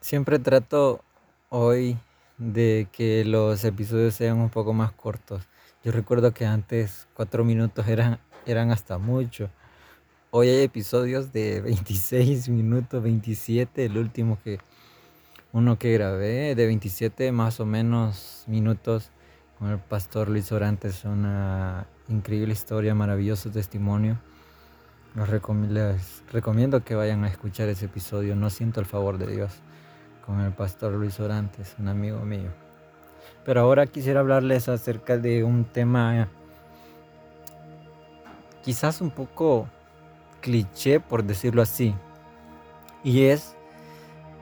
Siempre trato hoy de que los episodios sean un poco más cortos. Yo recuerdo que antes cuatro minutos eran, eran hasta mucho. Hoy hay episodios de 26 minutos, 27, el último que uno que grabé de 27 más o menos minutos con el pastor Luis Orantes, una increíble historia, maravilloso testimonio. Les recomiendo que vayan a escuchar ese episodio, no siento el favor de Dios con el pastor Luis Orantes, un amigo mío. Pero ahora quisiera hablarles acerca de un tema quizás un poco cliché, por decirlo así. Y es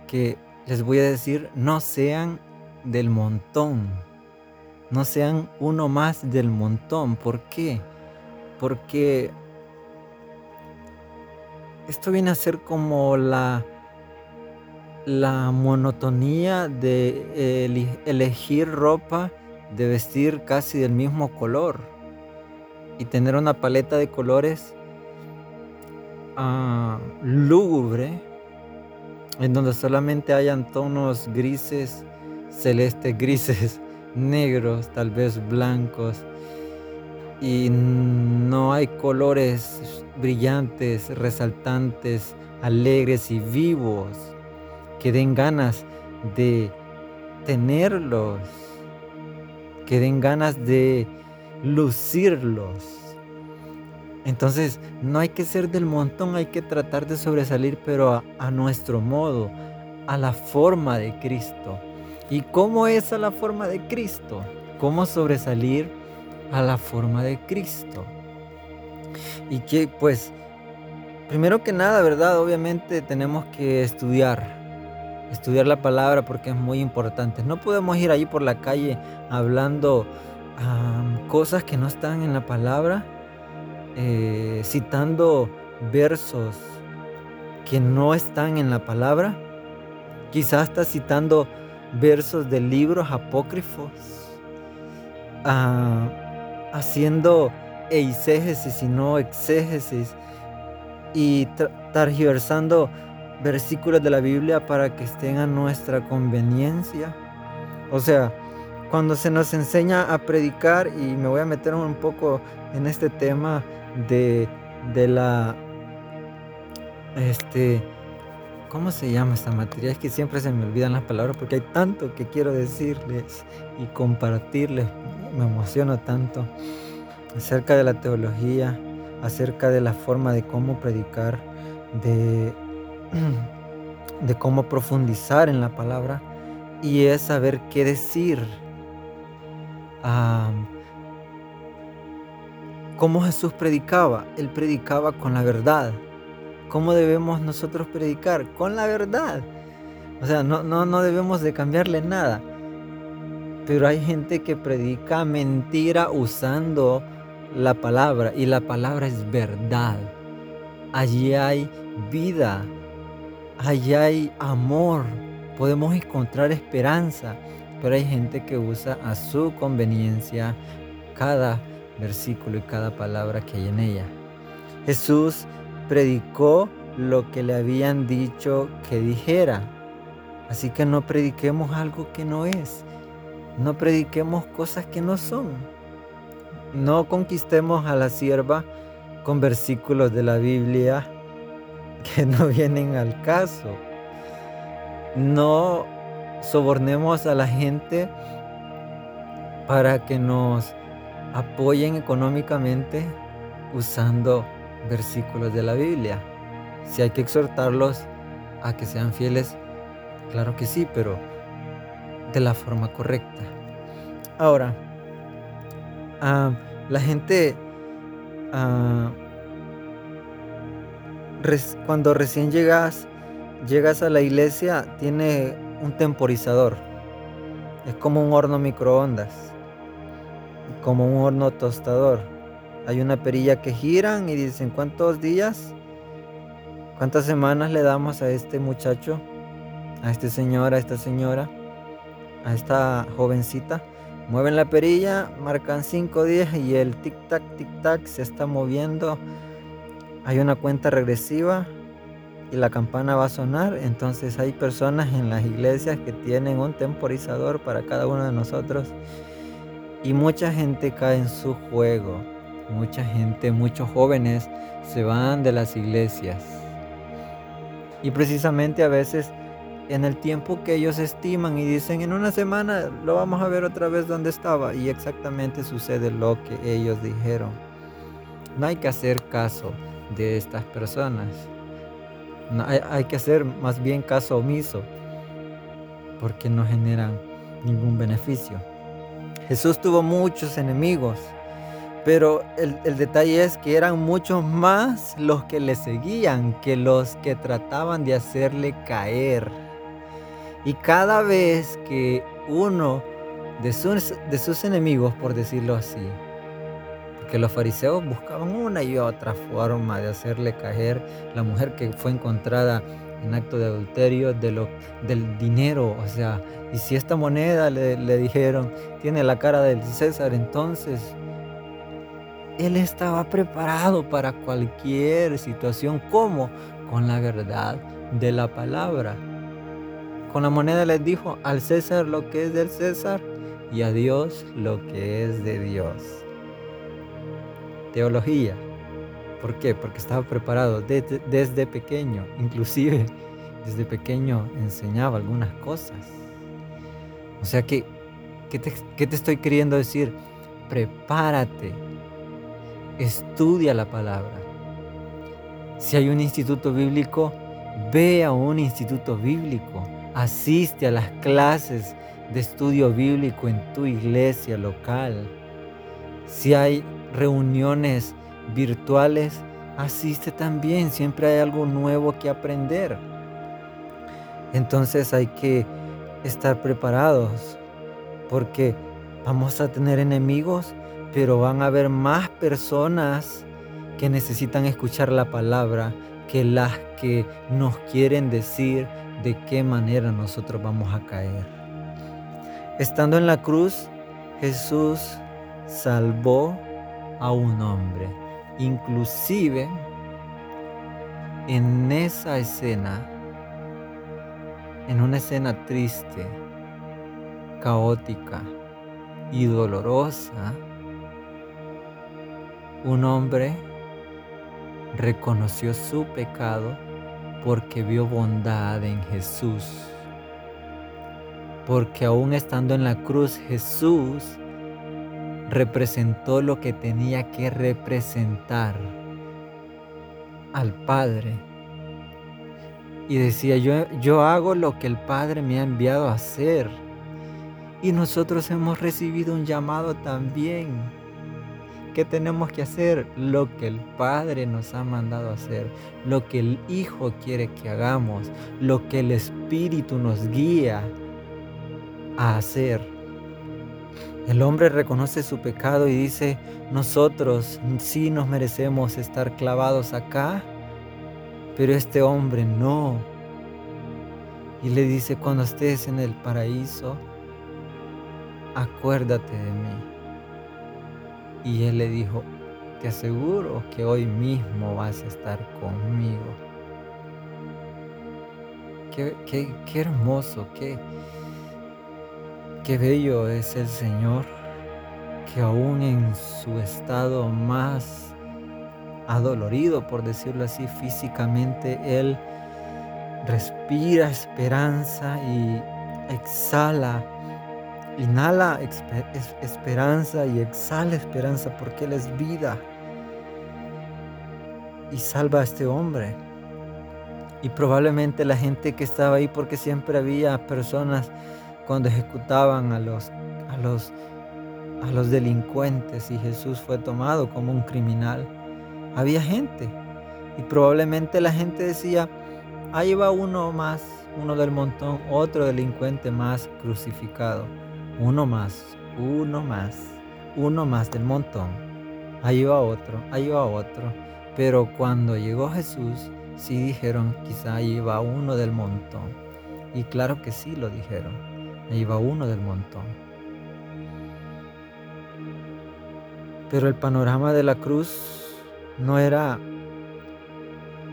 que les voy a decir, no sean del montón. No sean uno más del montón. ¿Por qué? Porque esto viene a ser como la la monotonía de elegir ropa de vestir casi del mismo color y tener una paleta de colores uh, lúgubre en donde solamente hayan tonos grises, celestes, grises, negros, tal vez blancos y no hay colores brillantes, resaltantes, alegres y vivos que den ganas de tenerlos, que den ganas de lucirlos. Entonces, no hay que ser del montón, hay que tratar de sobresalir, pero a, nuestro modo, a la forma de Cristo. ¿Y cómo es a la forma de Cristo? ¿Cómo sobresalir a la forma de Cristo? Y que, pues, primero que nada, ¿verdad? Obviamente tenemos que estudiar, estudiar la palabra porque es muy importante. No podemos ir ahí por la calle hablando cosas que no están en la palabra, eh, citando versos que no están en la palabra. Quizás está citando versos de libros apócrifos, ah, haciendo eisegesis y no exégesis y targiversando versículos de la Biblia para que estén a nuestra conveniencia. O sea, cuando se nos enseña a predicar, y me voy a meter un poco en este tema de, de la, este, ¿cómo se llama esta materia? Es que siempre se me olvidan las palabras porque hay tanto que quiero decirles y compartirles. Me emociono tanto acerca de la teología, acerca de la forma de cómo predicar, de de cómo profundizar en la palabra y es saber qué decir. ¿Cómo Jesús predicaba? Él predicaba con la verdad. ¿Cómo debemos nosotros predicar? Con la verdad. O sea, no, no, no debemos de cambiarle nada. Pero hay gente que predica mentira usando la palabra y la palabra es verdad. Allí hay vida, allá hay amor, podemos encontrar esperanza, pero hay gente que usa a su conveniencia cada versículo y cada palabra que hay en ella. Jesús predicó lo que le habían dicho que dijera. Así que no prediquemos algo que no es. No prediquemos cosas que no son. No conquistemos a la sierva con versículos de la Biblia que no vienen al caso. No sobornemos a la gente para que nos apoyen económicamente usando versículos de la Biblia. Si hay que exhortarlos a que sean fieles, claro que sí, pero de la forma correcta. Ahora, ah, la gente ah, cuando recién llegas, llegas a la iglesia, tiene un temporizador. Es como un horno microondas, como un horno tostador. Hay una perilla que giran y dicen, ¿cuántos días? ¿Cuántas semanas le damos a este muchacho? A este señor, a esta señora, a esta jovencita. Mueven la perilla, marcan cinco días y el tic-tac, tic-tac se está moviendo hay una cuenta regresiva y la campana va a sonar. Entonces hay personas en las iglesias que tienen un temporizador para cada uno de nosotros. Y mucha gente cae en su juego. Mucha gente, muchos jóvenes se van de las iglesias. Y precisamente a veces en el tiempo que ellos estiman y dicen en una semana lo vamos a ver otra vez donde estaba y exactamente sucede lo que ellos dijeron. No hay que hacer caso de estas personas. hay, que hacer más bien caso omiso porque no generan ningún beneficio. Jesús tuvo muchos enemigos, pero el, detalle es que eran muchos más los que le seguían que los que trataban de hacerle caer. Y cada vez que uno de sus enemigos, por decirlo así, porque los fariseos buscaban una y otra forma de hacerle caer la mujer que fue encontrada en acto de adulterio de lo, del dinero, o sea, y si esta moneda le, le dijeron tiene la cara del César, entonces él estaba preparado para cualquier situación, como con la verdad de la palabra. Con la moneda les dijo al César lo que es del César y a Dios lo que es de Dios. Teología. ¿Por qué? Porque estaba preparado desde, pequeño. Inclusive desde pequeño enseñaba algunas cosas. O sea que, ¿qué te, qué te estoy queriendo decir? Prepárate. Estudia la palabra. Si hay un instituto bíblico, ve a un instituto bíblico Asiste a las clases de estudio bíblico en tu iglesia local. Si hay reuniones virtuales, asiste también. Siempre hay algo nuevo que aprender. Entonces hay que estar preparados porque vamos a tener enemigos, pero van a haber más personas que necesitan escuchar la palabra que las que nos quieren decir de qué manera nosotros vamos a caer. Estando en la cruz, Jesús salvó a un hombre. Inclusive en esa escena, en una escena triste, caótica y dolorosa, un hombre reconoció su pecado porque vio bondad en Jesús. Porque aún estando en la cruz, Jesús representó lo que tenía que representar al Padre. Y decía, yo, yo hago lo que el Padre me ha enviado a hacer. Y nosotros hemos recibido un llamado también ¿Qué tenemos que hacer? Lo que el Padre nos ha mandado hacer, lo que el Hijo quiere que hagamos, lo que el Espíritu nos guía a hacer. El hombre reconoce su pecado y dice, nosotros sí nos merecemos estar clavados acá, pero este hombre no. Y le dice, cuando estés en el paraíso, acuérdate de mí. Y él le dijo, te aseguro que hoy mismo vas a estar conmigo. Qué, qué, hermoso, qué, qué bello es el Señor, que aún en su estado más adolorido, por decirlo así, físicamente, Él respira esperanza y exhala Inhala esperanza y exhala esperanza porque Él es vida. Y salva a este hombre. Y probablemente la gente que estaba ahí, porque siempre había personas cuando ejecutaban a los, a los, a los delincuentes y Jesús fue tomado como un criminal. Había gente. Y probablemente la gente decía, ahí va uno más, uno del montón, otro delincuente más crucificado. Uno más, uno más, uno más del montón. Ahí va otro, ahí va otro. Pero cuando llegó Jesús, sí dijeron, quizá ahí va uno del montón. Y claro que sí lo dijeron, ahí va uno del montón. Pero el panorama de la cruz no era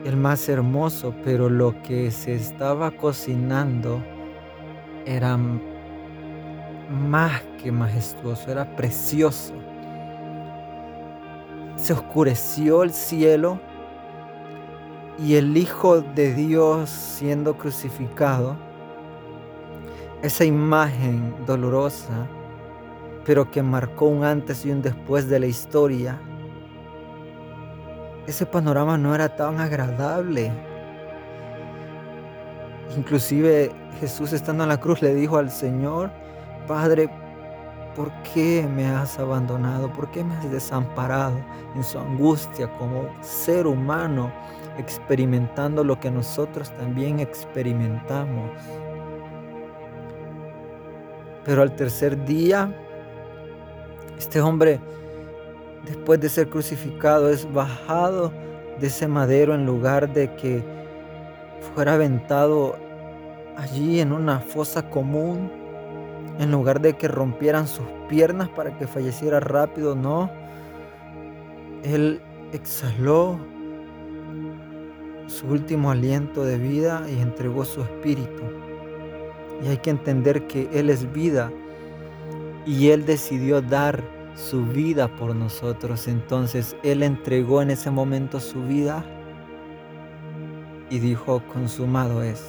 el más hermoso, pero lo que se estaba cocinando era más que majestuoso, era precioso. Se oscureció el cielo y el Hijo de Dios siendo crucificado, esa imagen dolorosa, pero que marcó un antes y un después de la historia, ese panorama no era tan agradable. Inclusive Jesús estando en la cruz le dijo al Señor, Padre, ¿por qué me has abandonado? ¿Por qué me has desamparado en su angustia como ser humano, experimentando lo que nosotros también experimentamos? Pero al tercer día, este hombre, después de ser crucificado, es bajado de ese madero en lugar de que fuera aventado allí en una fosa común en lugar de que rompieran sus piernas para que falleciera rápido, no. Él exhaló su último aliento de vida y entregó su espíritu. Y hay que entender que Él es vida y Él decidió dar su vida por nosotros. Entonces Él entregó en ese momento su vida y dijo, consumado es.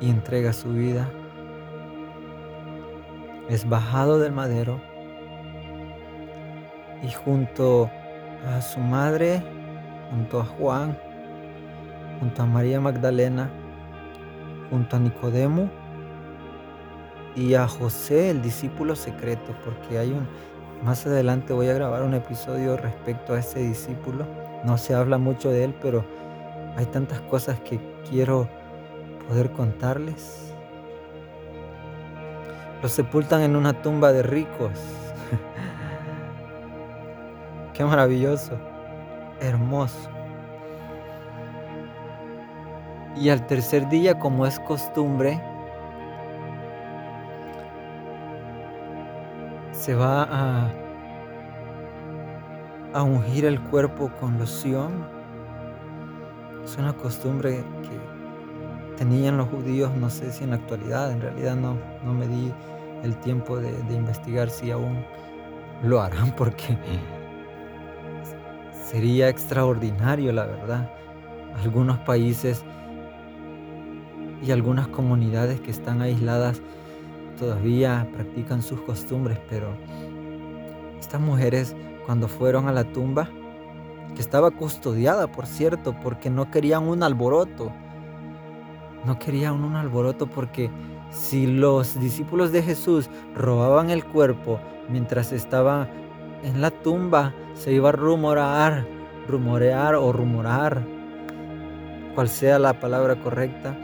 Y entrega su vida es bajado del madero y junto a su madre, junto a Juan, junto a María Magdalena, junto a Nicodemo y a José, el discípulo secreto, porque hay un más adelante voy a grabar un episodio respecto a ese discípulo. No se habla mucho de él, pero hay tantas cosas que quiero poder contarles. Los sepultan en una tumba de ricos. Qué maravilloso, hermoso. Y al tercer día, como es costumbre, se va a, ungir el cuerpo con loción. Es una costumbre que tenían los judíos, no sé si en la actualidad, en realidad no, no me di el tiempo de, investigar si aún lo harán porque sería extraordinario, la verdad. Algunos países y algunas comunidades que están aisladas todavía practican sus costumbres, pero estas mujeres cuando fueron a la tumba, que estaba custodiada, por cierto, porque no querían un alboroto, no querían un alboroto porque si los discípulos de Jesús robaban el cuerpo mientras estaba en la tumba, se iba a rumorar, rumorear o rumorar, cual sea la palabra correcta,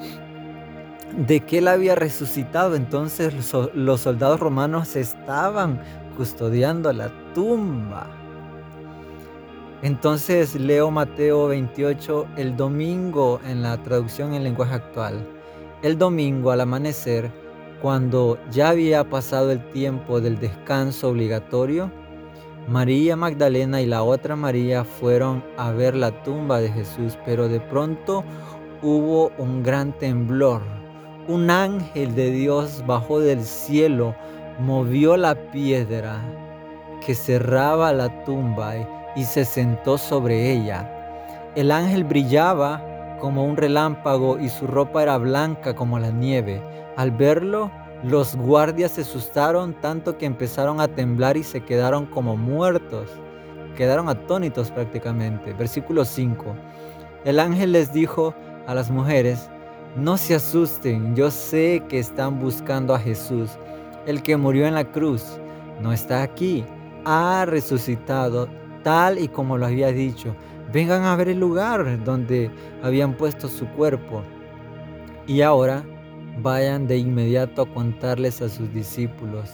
de que él había resucitado. Entonces los soldados romanos estaban custodiando la tumba. Entonces leo Mateo 28 el domingo en la traducción en lenguaje actual. El domingo al amanecer, cuando ya había pasado el tiempo del descanso obligatorio, María Magdalena y la otra María fueron a ver la tumba de Jesús, pero de pronto hubo un gran temblor. Un ángel de Dios bajó del cielo, movió la piedra que cerraba la tumba y se sentó sobre ella. El ángel brillaba como un relámpago y su ropa era blanca como la nieve. Al verlo, los guardias se asustaron tanto que empezaron a temblar y se quedaron como muertos. Quedaron atónitos prácticamente. Versículo 5. El ángel les dijo a las mujeres, no se asusten, yo sé que están buscando a Jesús, el que murió en la cruz. No está aquí, ha resucitado tal y como lo había dicho vengan a ver el lugar donde habían puesto su cuerpo. Y ahora vayan de inmediato a contarles a sus discípulos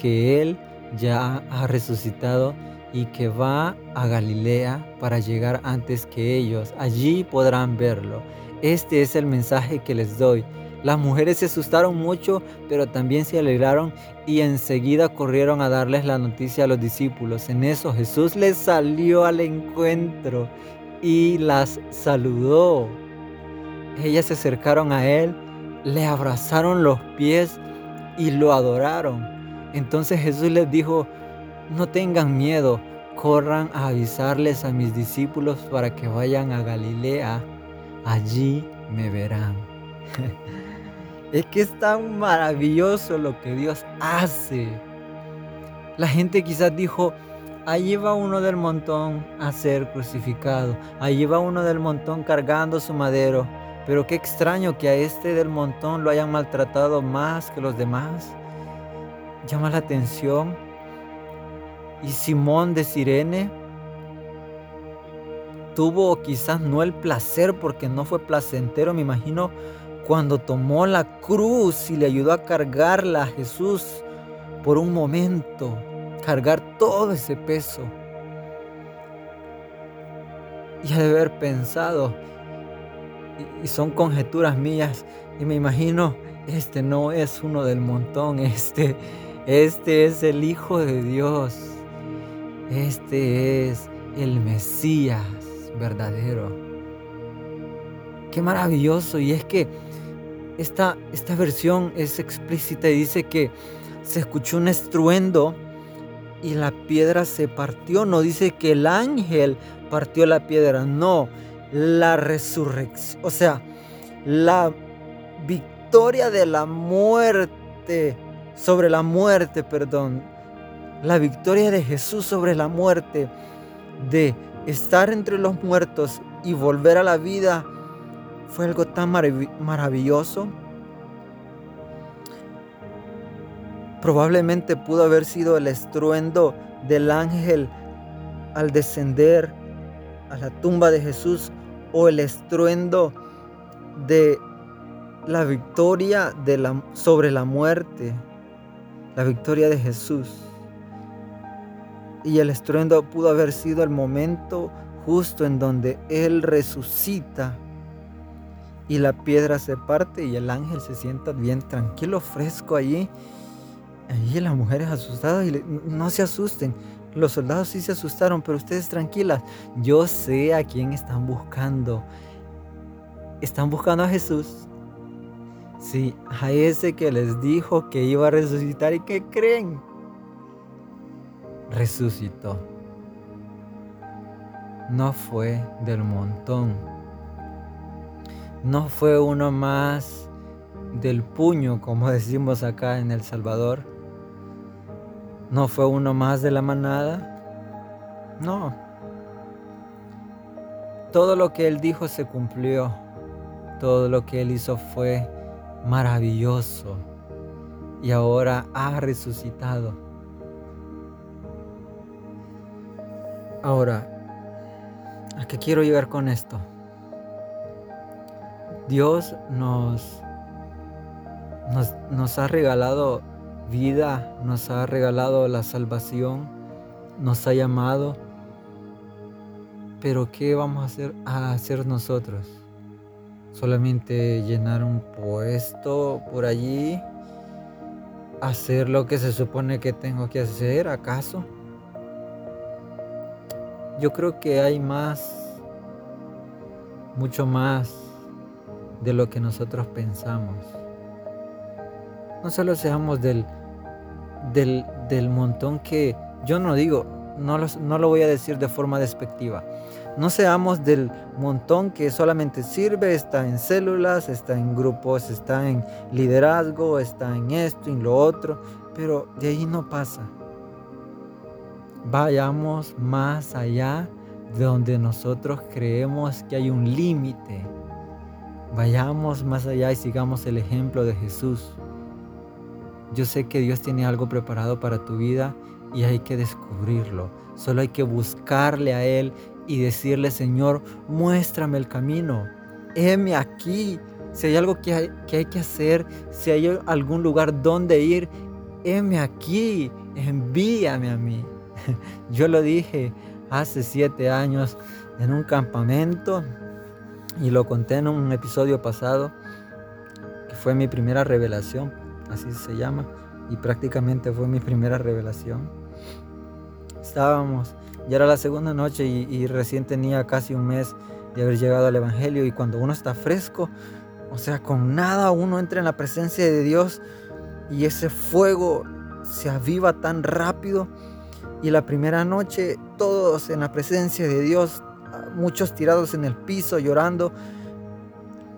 que Él ya ha resucitado y que va a Galilea para llegar antes que ellos. Allí podrán verlo. Este es el mensaje que les doy. Las mujeres se asustaron mucho, pero también se alegraron y enseguida corrieron a darles la noticia a los discípulos. En eso Jesús les salió al encuentro y las saludó. Ellas se acercaron a él, le abrazaron los pies y lo adoraron. Entonces Jesús les dijo, no tengan miedo, corran a avisarles a mis discípulos para que vayan a Galilea, allí me verán. es que es tan maravilloso lo que Dios hace. La gente quizás dijo, Allí va uno del montón a ser crucificado. Allí va uno del montón cargando su madero. Pero qué extraño que a este del montón lo hayan maltratado más que los demás. Llama la atención. Y Simón de Sirene tuvo quizás no el placer porque no fue placentero, me imagino, cuando tomó la cruz y le ayudó a cargarla a Jesús por un momento cargar todo ese peso. Y de haber pensado, y son conjeturas mías, y me imagino, este no es uno del montón, este, este es el Hijo de Dios, este es el Mesías verdadero. Qué maravilloso, y es que esta, esta versión es explícita y dice que se escuchó un estruendo y la piedra se partió. No dice que el ángel partió la piedra, no, la resurrección, o sea, la victoria de la muerte, sobre la muerte, perdón, la victoria de Jesús sobre la muerte, de estar entre los muertos y volver a la vida, fue algo tan maravilloso Probablemente pudo haber sido el estruendo del ángel al descender a la tumba de Jesús o el estruendo de la victoria sobre la muerte, la victoria de Jesús. Y el estruendo pudo haber sido el momento justo en donde Él resucita y la piedra se parte y el ángel se sienta bien tranquilo, fresco allí Ahí las mujeres asustadas y no se asusten. Los soldados sí se asustaron, pero ustedes tranquilas. Yo sé a quién están buscando. Están buscando a Jesús. Sí, a ese que les dijo que iba a resucitar y que creen. Resucitó. No fue del montón. No fue uno más del puño, como decimos acá en El Salvador ¿No fue uno más de la manada? No. Todo lo que él dijo se cumplió. Todo lo que él hizo fue maravilloso. Y ahora ha resucitado. Ahora, ¿a qué quiero llegar con esto? Dios nos, nos, nos ha regalado vida, nos ha regalado la salvación, nos ha llamado. Pero ¿qué vamos a hacer, a hacer nosotros? ¿Solamente llenar un puesto por allí? ¿Hacer lo que se supone que tengo que hacer, acaso? Yo creo que hay más, mucho más de lo que nosotros pensamos. No solo seamos del del, montón que yo no digo, no, no lo voy a decir de forma despectiva. No seamos del montón que solamente sirve, está en células, está en grupos, está en liderazgo, está en esto, en lo otro, pero de ahí no pasa. Vayamos más allá de donde nosotros creemos que hay un límite. Vayamos más allá y sigamos el ejemplo de Jesús. Yo sé que Dios tiene algo preparado para tu vida y hay que descubrirlo. Solo hay que buscarle a Él y decirle, Señor, muéstrame el camino. Heme aquí. Si hay algo que hay, que hay que hacer, si hay algún lugar donde ir, heme aquí. Envíame a mí. Yo lo dije hace siete años en un campamento y lo conté en un episodio pasado, que fue mi primera revelación así se llama, y prácticamente fue mi primera revelación. Estábamos Ya era la segunda noche y, y recién tenía casi un mes de haber llegado al Evangelio y cuando uno está fresco, o sea, con nada uno entra en la presencia de Dios y ese fuego se aviva tan rápido. Y la primera noche todos en la presencia de Dios, muchos tirados en el piso llorando,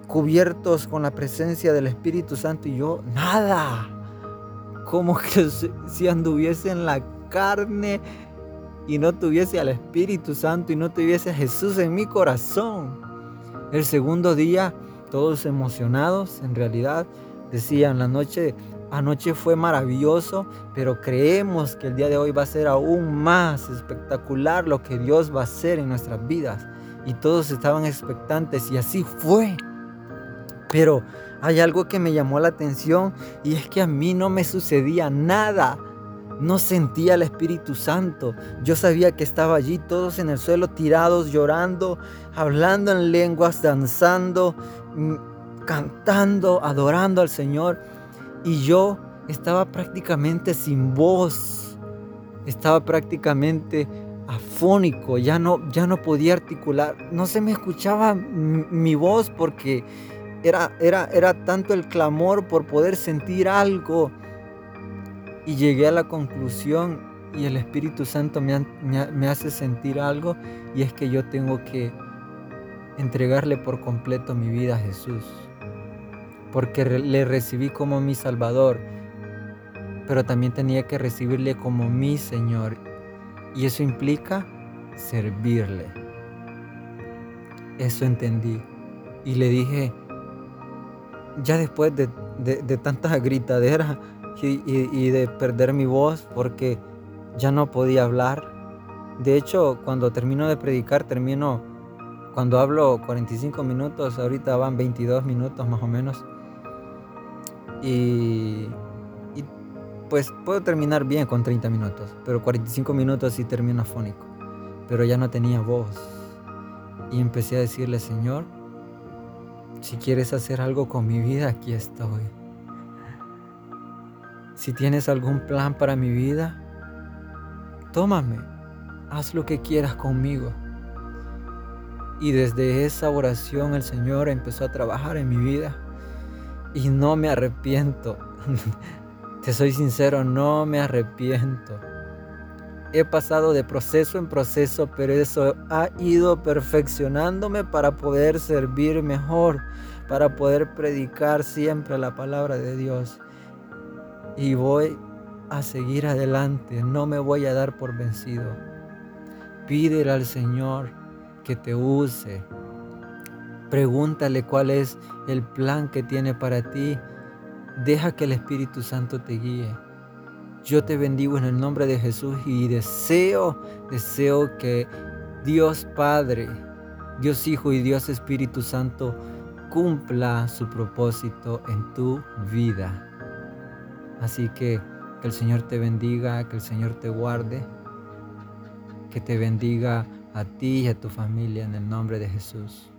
cubiertos con la presencia del Espíritu Santo y yo nada. Como que si anduviese en la carne y no tuviese al Espíritu Santo y no tuviese a Jesús en mi corazón. El segundo día, todos emocionados, en realidad, decían, la noche, anoche fue maravilloso, pero creemos que el día de hoy va a ser aún más espectacular lo que Dios va a hacer en nuestras vidas. Y todos estaban expectantes y así fue. Pero hay algo que me llamó la atención y es que a mí no me sucedía nada no sentía el Espíritu Santo. Yo sabía que estaba allí todos en el suelo tirados, llorando, hablando en lenguas, danzando, mm, cantando, adorando al Señor. Y yo estaba prácticamente sin voz. Estaba prácticamente afónico, ya no, ya no podía articular. No se me escuchaba mi voz porque era, era, era tanto el clamor por poder sentir algo y llegué a la conclusión y el Espíritu Santo me, hace sentir algo y es que yo tengo que entregarle por completo mi vida a Jesús. Porque le recibí como mi Salvador, pero también tenía que recibirle como mi Señor. Y eso implica servirle. Eso entendí. Y le dije, ya después de, de, de tanta gritadera, y, de perder mi voz porque ya no podía hablar. De hecho, cuando termino de predicar, termino, cuando hablo 45 minutos, ahorita van 22 minutos más o menos. Y, pues puedo terminar bien con 30 minutos, pero 45 minutos sí termino afónico. Pero ya no tenía voz. Y empecé a decirle, Señor, si quieres hacer algo con mi vida, aquí estoy. Si tienes algún plan para mi vida, tómame, haz lo que quieras conmigo. Y desde esa oración el Señor empezó a trabajar en mi vida. Y no me arrepiento. Te soy sincero, no me arrepiento. He pasado de proceso en proceso, pero eso ha ido perfeccionándome para poder servir mejor, para poder predicar siempre la palabra de Dios y voy a seguir adelante, no me voy a dar por vencido. Pídele al Señor que te use. Pregúntale cuál es el plan que tiene para ti. Deja que el Espíritu Santo te guíe. Yo te bendigo en el nombre de Jesús y deseo, deseo que Dios Padre, Dios Hijo y Dios Espíritu Santo cumpla su propósito en tu vida. Así que que el Señor te bendiga, que el Señor te guarde, que te bendiga a ti y a tu familia en el nombre de Jesús.